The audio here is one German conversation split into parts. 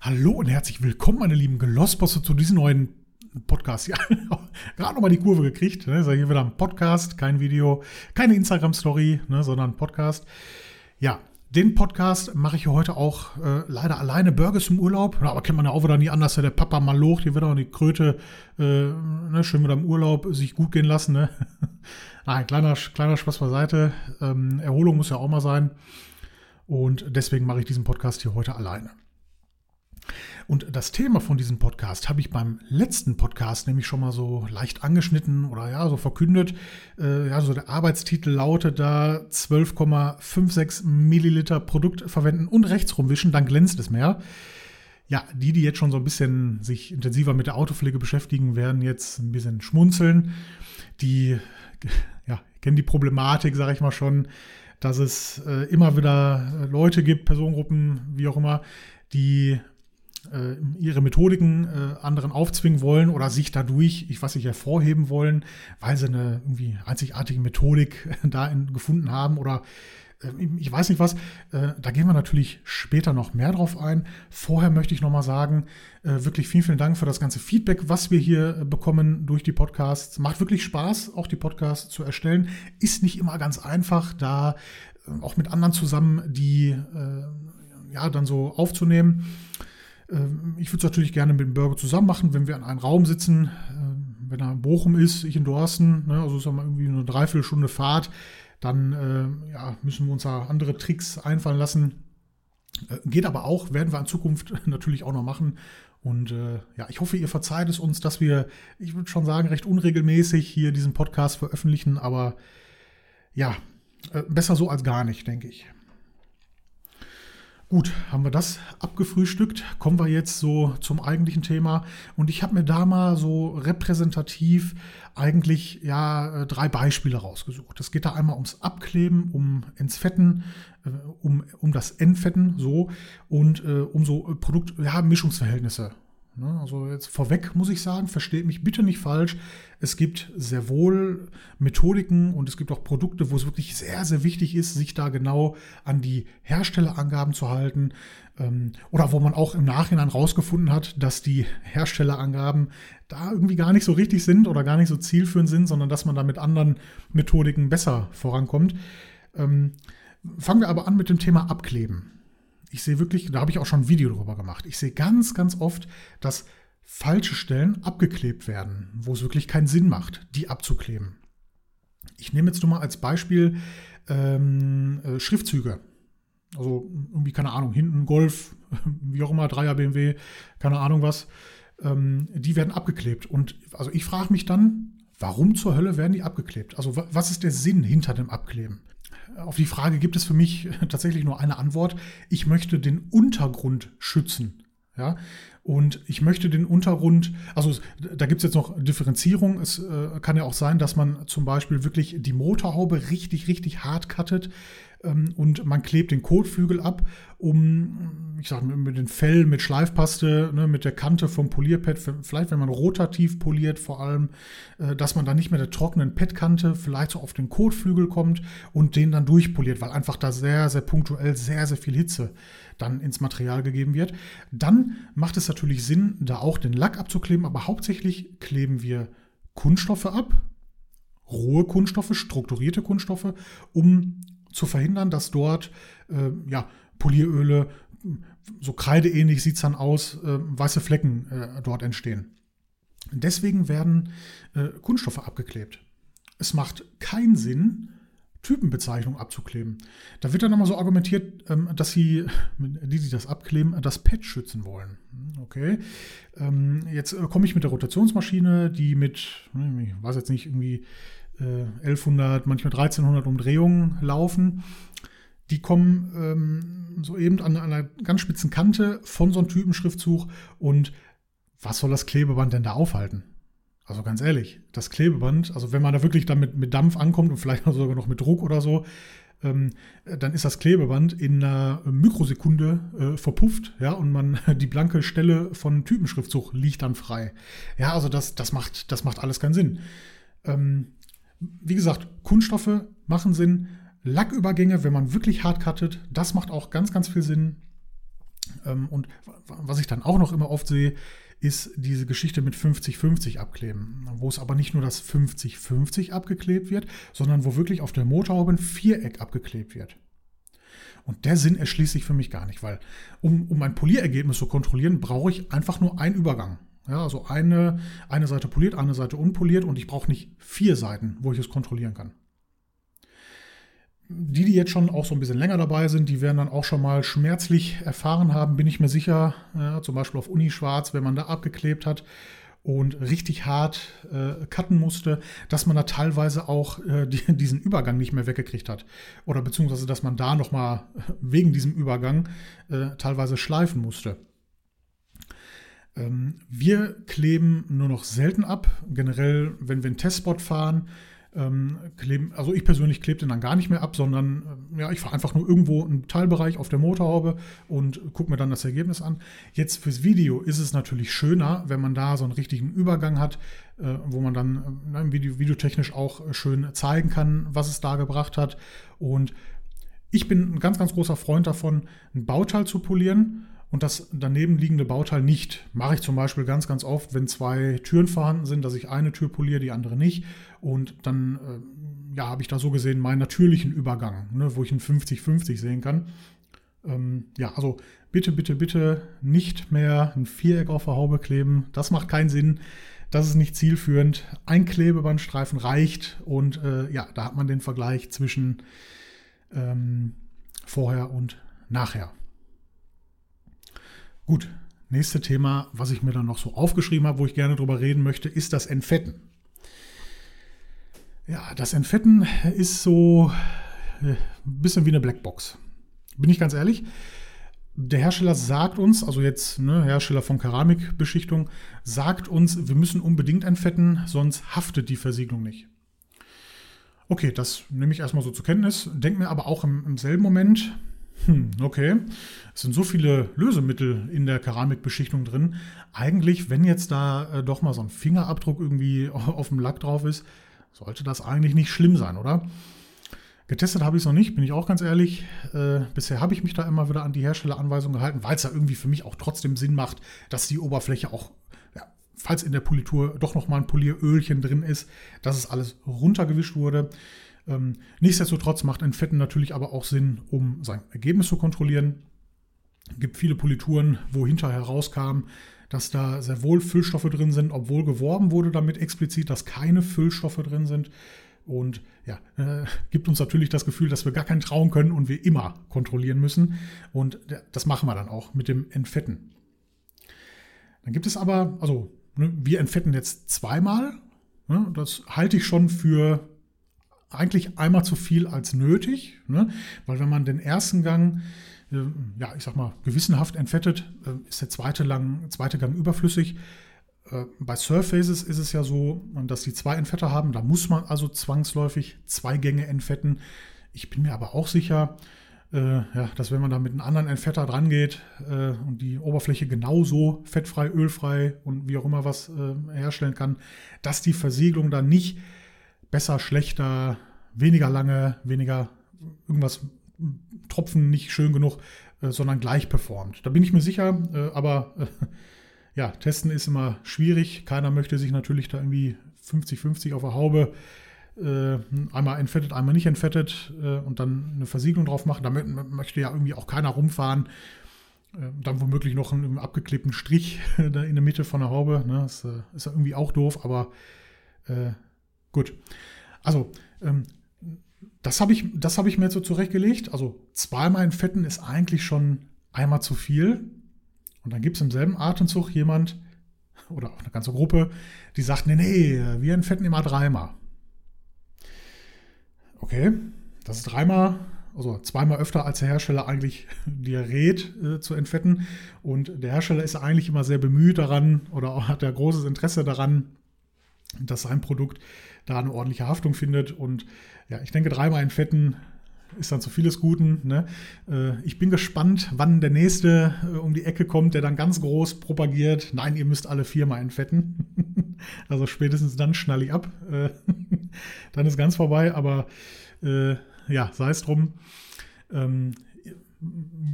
Hallo und herzlich willkommen, meine lieben Gelossbosse, zu diesem neuen Podcast. Ja, gerade nochmal die Kurve gekriegt. Ne? Ist ja hier wieder ein Podcast, kein Video, keine Instagram-Story, ne, sondern ein Podcast. Ja, den Podcast mache ich heute auch äh, leider alleine. Burgers im Urlaub. Ja, aber kennt man ja auch wieder nie anders. Der Papa mal loch, hier wird auch die Kröte äh, ne, schön wieder im Urlaub sich gut gehen lassen. Ne? Nein, kleiner, kleiner Spaß beiseite. Ähm, Erholung muss ja auch mal sein. Und deswegen mache ich diesen Podcast hier heute alleine. Und das Thema von diesem Podcast habe ich beim letzten Podcast nämlich schon mal so leicht angeschnitten oder ja, so verkündet. Äh, ja, so der Arbeitstitel lautet da 12,56 Milliliter Produkt verwenden und rechts rumwischen, dann glänzt es mehr. Ja, die, die jetzt schon so ein bisschen sich intensiver mit der Autopflege beschäftigen, werden jetzt ein bisschen schmunzeln. Die ja, kennen die Problematik, sage ich mal schon, dass es äh, immer wieder Leute gibt, Personengruppen, wie auch immer, die äh, ihre Methodiken äh, anderen aufzwingen wollen oder sich dadurch, ich weiß nicht, hervorheben wollen, weil sie eine irgendwie einzigartige Methodik da in, gefunden haben oder äh, ich weiß nicht was. Äh, da gehen wir natürlich später noch mehr drauf ein. Vorher möchte ich nochmal sagen, äh, wirklich vielen, vielen Dank für das ganze Feedback, was wir hier bekommen durch die Podcasts. Macht wirklich Spaß, auch die Podcasts zu erstellen. Ist nicht immer ganz einfach, da auch mit anderen zusammen die ja dann so aufzunehmen. Ähm, ich würde es natürlich gerne mit dem Burger zusammen machen, wenn wir in einem Raum sitzen. Ähm, wenn er in Bochum ist, ich in Dorsten, ne, also ist mal irgendwie eine Dreiviertelstunde Fahrt, dann äh, ja, müssen wir uns da andere Tricks einfallen lassen. Äh, geht aber auch, werden wir in Zukunft natürlich auch noch machen. Und äh, ja, ich hoffe, ihr verzeiht es uns, dass wir, ich würde schon sagen, recht unregelmäßig hier diesen Podcast veröffentlichen, aber ja, äh, besser so als gar nicht, denke ich. Gut, haben wir das abgefrühstückt. Kommen wir jetzt so zum eigentlichen Thema. Und ich habe mir da mal so repräsentativ eigentlich ja äh, drei Beispiele rausgesucht. Es geht da einmal ums Abkleben, um Entfetten, äh, um, um das Entfetten so und äh, um so Produkt, ja, Mischungsverhältnisse also jetzt vorweg muss ich sagen, versteht mich bitte nicht falsch. Es gibt sehr wohl Methodiken und es gibt auch Produkte, wo es wirklich sehr, sehr wichtig ist, sich da genau an die Herstellerangaben zu halten. Ähm, oder wo man auch im Nachhinein rausgefunden hat, dass die Herstellerangaben da irgendwie gar nicht so richtig sind oder gar nicht so zielführend sind, sondern dass man da mit anderen Methodiken besser vorankommt. Ähm, fangen wir aber an mit dem Thema Abkleben. Ich sehe wirklich, da habe ich auch schon ein Video darüber gemacht. Ich sehe ganz, ganz oft, dass falsche Stellen abgeklebt werden, wo es wirklich keinen Sinn macht, die abzukleben. Ich nehme jetzt nur mal als Beispiel ähm, äh, Schriftzüge. Also irgendwie, keine Ahnung, hinten Golf, wie auch immer, 3er BMW, keine Ahnung was. Ähm, die werden abgeklebt. Und also ich frage mich dann, warum zur Hölle werden die abgeklebt? Also was ist der Sinn hinter dem Abkleben? Auf die Frage gibt es für mich tatsächlich nur eine Antwort. Ich möchte den Untergrund schützen. Ja, und ich möchte den Untergrund, also da gibt es jetzt noch Differenzierung. Es äh, kann ja auch sein, dass man zum Beispiel wirklich die Motorhaube richtig, richtig hart cuttet und man klebt den Kotflügel ab, um, ich sage mit den Fell, mit Schleifpaste, ne, mit der Kante vom Polierpad, vielleicht wenn man rotativ poliert vor allem, äh, dass man dann nicht mit der trockenen Padkante vielleicht so auf den Kotflügel kommt und den dann durchpoliert, weil einfach da sehr, sehr punktuell sehr, sehr viel Hitze dann ins Material gegeben wird. Dann macht es natürlich Sinn, da auch den Lack abzukleben, aber hauptsächlich kleben wir Kunststoffe ab, rohe Kunststoffe, strukturierte Kunststoffe, um zu verhindern, dass dort äh, ja, Polieröle, so kreideähnlich sieht es dann aus, äh, weiße Flecken äh, dort entstehen. Deswegen werden äh, Kunststoffe abgeklebt. Es macht keinen Sinn, Typenbezeichnung abzukleben. Da wird dann nochmal so argumentiert, ähm, dass sie, die sich das abkleben, das Pad schützen wollen. Okay. Ähm, jetzt äh, komme ich mit der Rotationsmaschine, die mit, hm, ich weiß jetzt nicht, irgendwie 1100, äh, manchmal 1300 Umdrehungen laufen. Die kommen ähm, so eben an einer ganz spitzen Kante von so einem Typenschriftzug und was soll das Klebeband denn da aufhalten? Also ganz ehrlich, das Klebeband, also wenn man da wirklich damit mit Dampf ankommt und vielleicht sogar noch mit Druck oder so, ähm, dann ist das Klebeband in einer Mikrosekunde äh, verpufft, ja, und man die blanke Stelle von Typenschriftzug liegt dann frei. Ja, also das, das, macht, das macht alles keinen Sinn. Ähm, wie gesagt, Kunststoffe machen Sinn. Lackübergänge, wenn man wirklich hart cuttet, das macht auch ganz, ganz viel Sinn. Ähm, und was ich dann auch noch immer oft sehe, ist diese Geschichte mit 50-50 abkleben, wo es aber nicht nur das 50-50 abgeklebt wird, sondern wo wirklich auf der Motorhaube ein Viereck abgeklebt wird. Und der Sinn erschließt sich für mich gar nicht, weil um, um ein Polierergebnis zu kontrollieren, brauche ich einfach nur einen Übergang. Ja, also eine, eine Seite poliert, eine Seite unpoliert und ich brauche nicht vier Seiten, wo ich es kontrollieren kann. Die, die jetzt schon auch so ein bisschen länger dabei sind, die werden dann auch schon mal schmerzlich erfahren haben, bin ich mir sicher. Ja, zum Beispiel auf Uni Schwarz, wenn man da abgeklebt hat und richtig hart äh, cutten musste, dass man da teilweise auch äh, die, diesen Übergang nicht mehr weggekriegt hat. Oder beziehungsweise, dass man da nochmal wegen diesem Übergang äh, teilweise schleifen musste. Ähm, wir kleben nur noch selten ab. Generell, wenn wir einen Testspot fahren, ähm, kleben, also ich persönlich klebe den dann gar nicht mehr ab, sondern äh, ja, ich fahre einfach nur irgendwo einen Teilbereich auf der Motorhaube und gucke mir dann das Ergebnis an. Jetzt fürs Video ist es natürlich schöner, wenn man da so einen richtigen Übergang hat, äh, wo man dann äh, Video, videotechnisch auch schön zeigen kann, was es da gebracht hat. Und ich bin ein ganz, ganz großer Freund davon, ein Bauteil zu polieren und das daneben liegende Bauteil nicht. Mache ich zum Beispiel ganz, ganz oft, wenn zwei Türen vorhanden sind, dass ich eine Tür poliere, die andere nicht. Und dann äh, ja, habe ich da so gesehen meinen natürlichen Übergang, ne, wo ich einen 50-50 sehen kann. Ähm, ja, also bitte, bitte, bitte nicht mehr ein Viereck auf der Haube kleben. Das macht keinen Sinn. Das ist nicht zielführend. Ein Klebebandstreifen reicht und äh, ja, da hat man den Vergleich zwischen ähm, vorher und nachher. Gut, nächste Thema, was ich mir dann noch so aufgeschrieben habe, wo ich gerne drüber reden möchte, ist das Entfetten. Ja, das Entfetten ist so äh, ein bisschen wie eine Blackbox. Bin ich ganz ehrlich. Der Hersteller sagt uns, also jetzt ne, Hersteller von Keramikbeschichtung, sagt uns, wir müssen unbedingt entfetten, sonst haftet die Versiegelung nicht. Okay, das nehme ich erstmal so zur Kenntnis, denke mir aber auch im, im selben Moment, hm, okay. Es sind so viele Lösemittel in der Keramikbeschichtung drin. Eigentlich, wenn jetzt da äh, doch mal so ein Fingerabdruck irgendwie auf dem Lack drauf ist, sollte das eigentlich nicht schlimm sein, oder? Getestet habe ich es noch nicht, bin ich auch ganz ehrlich. Äh, bisher habe ich mich da immer wieder an die Herstelleranweisung gehalten, weil es ja irgendwie für mich auch trotzdem Sinn macht, dass die Oberfläche auch, ja, falls in der Politur doch nochmal ein Polierölchen drin ist, dass es alles runtergewischt wurde. Ähm, nichtsdestotrotz macht Entfetten natürlich aber auch Sinn, um sein Ergebnis zu kontrollieren. Es gibt viele Polituren, wo hinterher rauskam, dass da sehr wohl Füllstoffe drin sind, obwohl geworben wurde damit explizit, dass keine Füllstoffe drin sind. Und ja, äh, gibt uns natürlich das Gefühl, dass wir gar keinen trauen können und wir immer kontrollieren müssen. Und das machen wir dann auch mit dem Entfetten. Dann gibt es aber, also ne, wir entfetten jetzt zweimal. Ne, das halte ich schon für eigentlich einmal zu viel als nötig, ne? weil wenn man den ersten Gang, äh, ja, ich sag mal, gewissenhaft entfettet, äh, ist der zweite, lang, zweite Gang überflüssig. Äh, bei Surfaces ist es ja so, dass die zwei Entfetter haben, da muss man also zwangsläufig zwei Gänge entfetten. Ich bin mir aber auch sicher, äh, ja, dass wenn man da mit einem anderen Entfetter dran geht äh, und die Oberfläche genauso fettfrei, ölfrei und wie auch immer was herstellen kann, dass die Versiegelung dann nicht besser, schlechter, weniger lange, weniger irgendwas Tropfen nicht schön genug, äh, sondern gleich performt. Da bin ich mir sicher, äh, aber äh, ja, testen ist immer schwierig. Keiner möchte sich natürlich da irgendwie 50-50 auf der Haube äh, einmal entfettet, einmal nicht entfettet äh, und dann eine Versiegelung drauf machen. Da möchte ja irgendwie auch keiner rumfahren. Äh, dann womöglich noch einen, abgeklebten Strich in der Mitte von der Haube. Ne? Das ist ja irgendwie auch doof, aber Gut. Also, ähm, das habe ich, hab ich mir jetzt so zurechtgelegt. Also, zweimal entfetten ist eigentlich schon einmal zu viel. Und dann gibt es im selben Atemzug jemand oder auch eine ganze Gruppe, die sagt: Nee, nee, wir entfetten immer dreimal. Okay, das ist dreimal, also zweimal öfter als der Hersteller eigentlich dir rät äh, zu entfetten. Und der Hersteller ist eigentlich immer sehr bemüht daran oder hat er großes Interesse daran, dass sein Produkt da eine ordentliche Haftung findet. Und ja, ich denke, dreimal entfetten ist dann zu vieles Guten. Ne? Äh, ich bin gespannt, wann der nächste äh, um die Ecke kommt, der dann ganz groß propagiert. Nein, ihr müsst alle viermal entfetten. also spätestens dann schnall ich ab. Äh, dann ist ganz vorbei, aber ja, sei es drum. Ähm,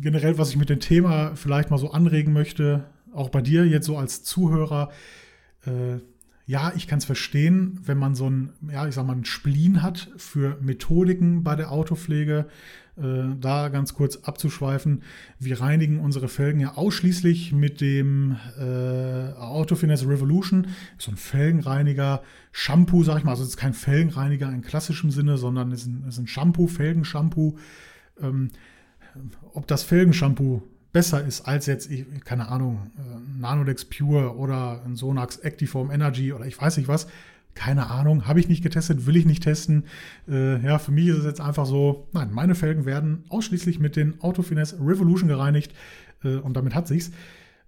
generell, was ich mit dem Thema vielleicht mal so anregen möchte, auch bei dir jetzt so als Zuhörer, ja, ich kann es verstehen, wenn man so ein, ja, ich sag mal, ein Spleen hat für Methodiken bei der Autopflege. Äh, da ganz kurz abzuschweifen. Wir reinigen unsere Felgen ja ausschließlich mit dem äh, Autofinesse Revolution. So ein Felgenreiniger, Shampoo, sag ich mal. Also es ist kein Felgenreiniger in klassischem Sinne, sondern es ist ein, Shampoo, Felgenshampoo. Ähm, ob das Felgenshampoo besser ist als jetzt, keine Ahnung, äh, Nanodex Pure oder ein Sonax Actiform Energy oder ich weiß nicht was. Keine Ahnung, habe ich nicht getestet, will ich nicht testen. Äh, ja, für mich ist es jetzt einfach so, nein, meine Felgen werden ausschließlich mit den Autofinesse Revolution gereinigt äh, und damit hat sich's.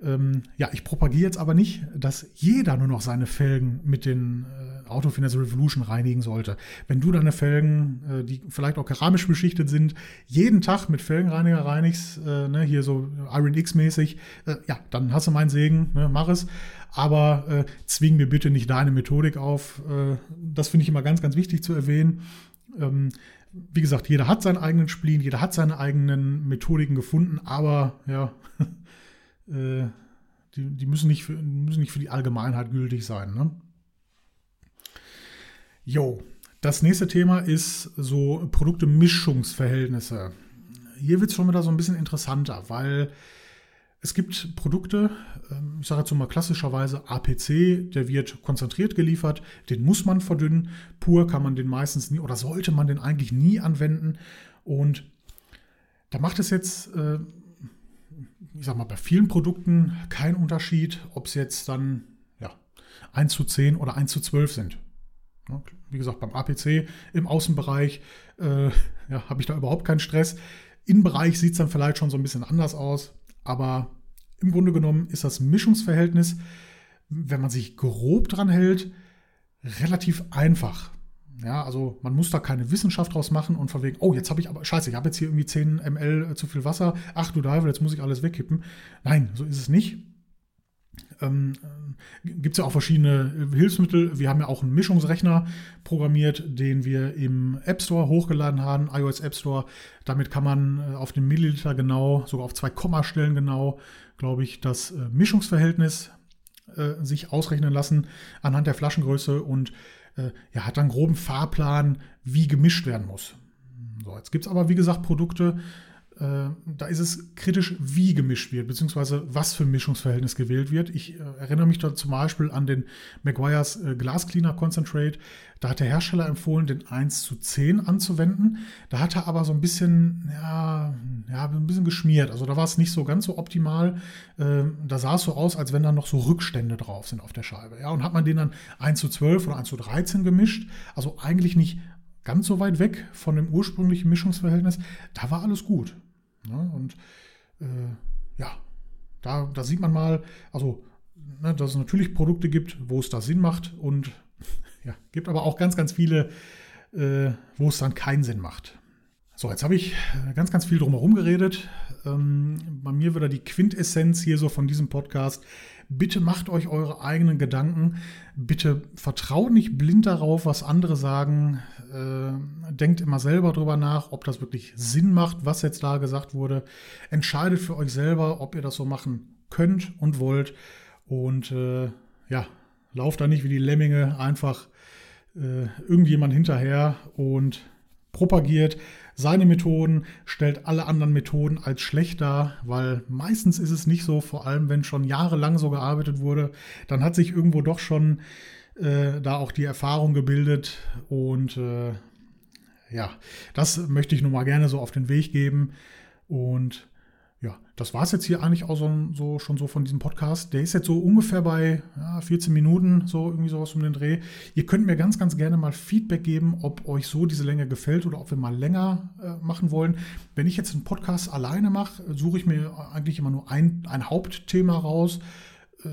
Ähm, ja, ich propagiere jetzt aber nicht, dass jeder nur noch seine Felgen mit den Autofinesse Revolution reinigen sollte. Wenn du deine Felgen, äh, die vielleicht auch keramisch beschichtet sind, jeden Tag mit Felgenreiniger reinigst, äh, ne, hier so Iron X-mäßig, äh, ja, dann hast du meinen Segen, ne, mach es. Aber äh, zwing mir bitte nicht deine Methodik auf. Das finde ich immer ganz, ganz wichtig zu erwähnen. Ähm, wie gesagt, jeder hat seinen eigenen Spleen, jeder hat seine eigenen Methodiken gefunden, aber ja, die, die müssen, nicht für, müssen nicht für die Allgemeinheit gültig sein. Ne? Jo, das nächste Thema ist so Produkte-Mischungsverhältnisse. Hier wird es schon wieder so ein bisschen interessanter, weil es gibt Produkte, ähm, ich sage jetzt mal klassischerweise APC, der wird konzentriert geliefert, den muss man verdünnen. Pur kann man den meistens nie oder sollte man den eigentlich nie anwenden. Und da macht es jetzt äh, ich sag mal, bei vielen Produkten kein Unterschied, ob es jetzt dann ja, 1 zu 10 oder 1 zu 12 sind. Wie gesagt, beim APC im Außenbereich äh, ja, habe ich da überhaupt keinen Stress. Innenbereich sieht es dann vielleicht schon so ein bisschen anders aus, aber im Grunde genommen ist das Mischungsverhältnis, wenn man sich grob dran hält, relativ einfach. Ja, also man muss da keine Wissenschaft draus machen und von wegen, oh, jetzt habe ich aber, scheiße, ich habe jetzt hier irgendwie 10 ml zu viel Wasser, ach du Teufel, jetzt muss ich alles wegkippen. Nein, so ist es nicht. Ähm, äh, Gibt es ja auch verschiedene äh, Hilfsmittel. Wir haben ja auch einen Mischungsrechner programmiert, den wir im App Store hochgeladen haben, iOS App Store. Damit kann man äh, auf den Milliliter genau, sogar auf zwei Kommastellen genau, glaube ich, das Mischungsverhältnis äh, sich ausrechnen lassen anhand der Flaschengröße und äh, ja, hat dann groben Fahrplan, wie gemischt werden muss. So, jetzt gibt es aber, wie gesagt, Produkte, da ist es kritisch, wie gemischt wird, beziehungsweise was für ein Mischungsverhältnis gewählt wird. Ich äh, erinnere mich da zum Beispiel an den Meguiar's äh, Glass Cleaner Concentrate. Da hat der Hersteller empfohlen, den 1 zu 10 anzuwenden. Da hat er aber so ein bisschen, ja, ja, ein bisschen geschmiert. Also da war es nicht so ganz so optimal. Ähm, da sah es so aus, als wenn da noch so Rückstände drauf sind auf der Scheibe. Ja, und hat man den dann 1 zu 12 oder 1 zu 13 gemischt. Also eigentlich nicht ganz so weit weg von dem ursprünglichen Mischungsverhältnis. Da war alles gut. Ne? Und äh, ja, da, da sieht man mal, also, ne, dass es natürlich Produkte gibt, wo es da Sinn macht und ja, gibt aber auch ganz, ganz viele, äh, wo es dann keinen Sinn macht. So, jetzt habe ich äh, ganz, ganz viel drumherum geredet. Ähm, bei mir wieder die Quintessenz hier so von diesem Podcast. Bitte macht euch eure eigenen Gedanken. Bitte vertraut nicht blind darauf, was andere sagen. Äh, denkt immer selber drüber nach, ob das wirklich Sinn macht, was jetzt da gesagt wurde. Entscheidet für euch selber, ob ihr das so machen könnt und wollt. Und äh, ja, lauft da nicht wie die Lemminge einfach äh, irgendjemand hinterher und propagiert seine Methoden, stellt alle anderen Methoden als schlecht dar, weil meistens ist es nicht so, vor allem wenn schon jahrelang so gearbeitet wurde, dann hat sich irgendwo doch schon äh, da auch die Erfahrung gebildet und äh, ja, das möchte ich nun mal gerne so auf den Weg geben und ja, das war es jetzt hier eigentlich auch so, so, schon so von diesem Podcast. Der ist jetzt so ungefähr bei ja, 14 Minuten, so irgendwie sowas um den Dreh. Ihr könnt mir ganz, ganz gerne mal Feedback geben, ob euch so diese Länge gefällt oder ob wir mal länger äh, machen wollen. Wenn ich jetzt einen Podcast alleine mache, suche ich mir eigentlich immer nur ein, ein Hauptthema raus. Äh,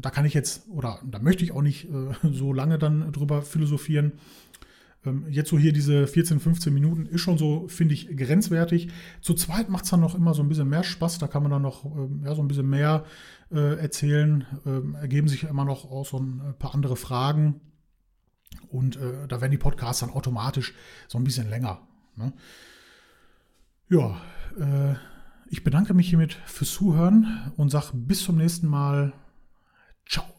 da kann ich jetzt oder da möchte ich auch nicht äh, so lange dann drüber philosophieren. Ähm, jetzt so hier diese 14, 15 Minuten ist schon so, finde ich, grenzwertig. Zu zweit macht es dann noch immer so ein bisschen mehr Spaß. Da kann man dann noch ähm, ja, so ein bisschen mehr äh, erzählen. Ähm, ergeben sich immer noch auch so ein paar andere Fragen. Und äh, da werden die Podcasts dann automatisch so ein bisschen länger. Ne? Ja, äh, Ich bedanke mich hiermit fürs Zuhören und sage bis zum nächsten Mal. Ciao.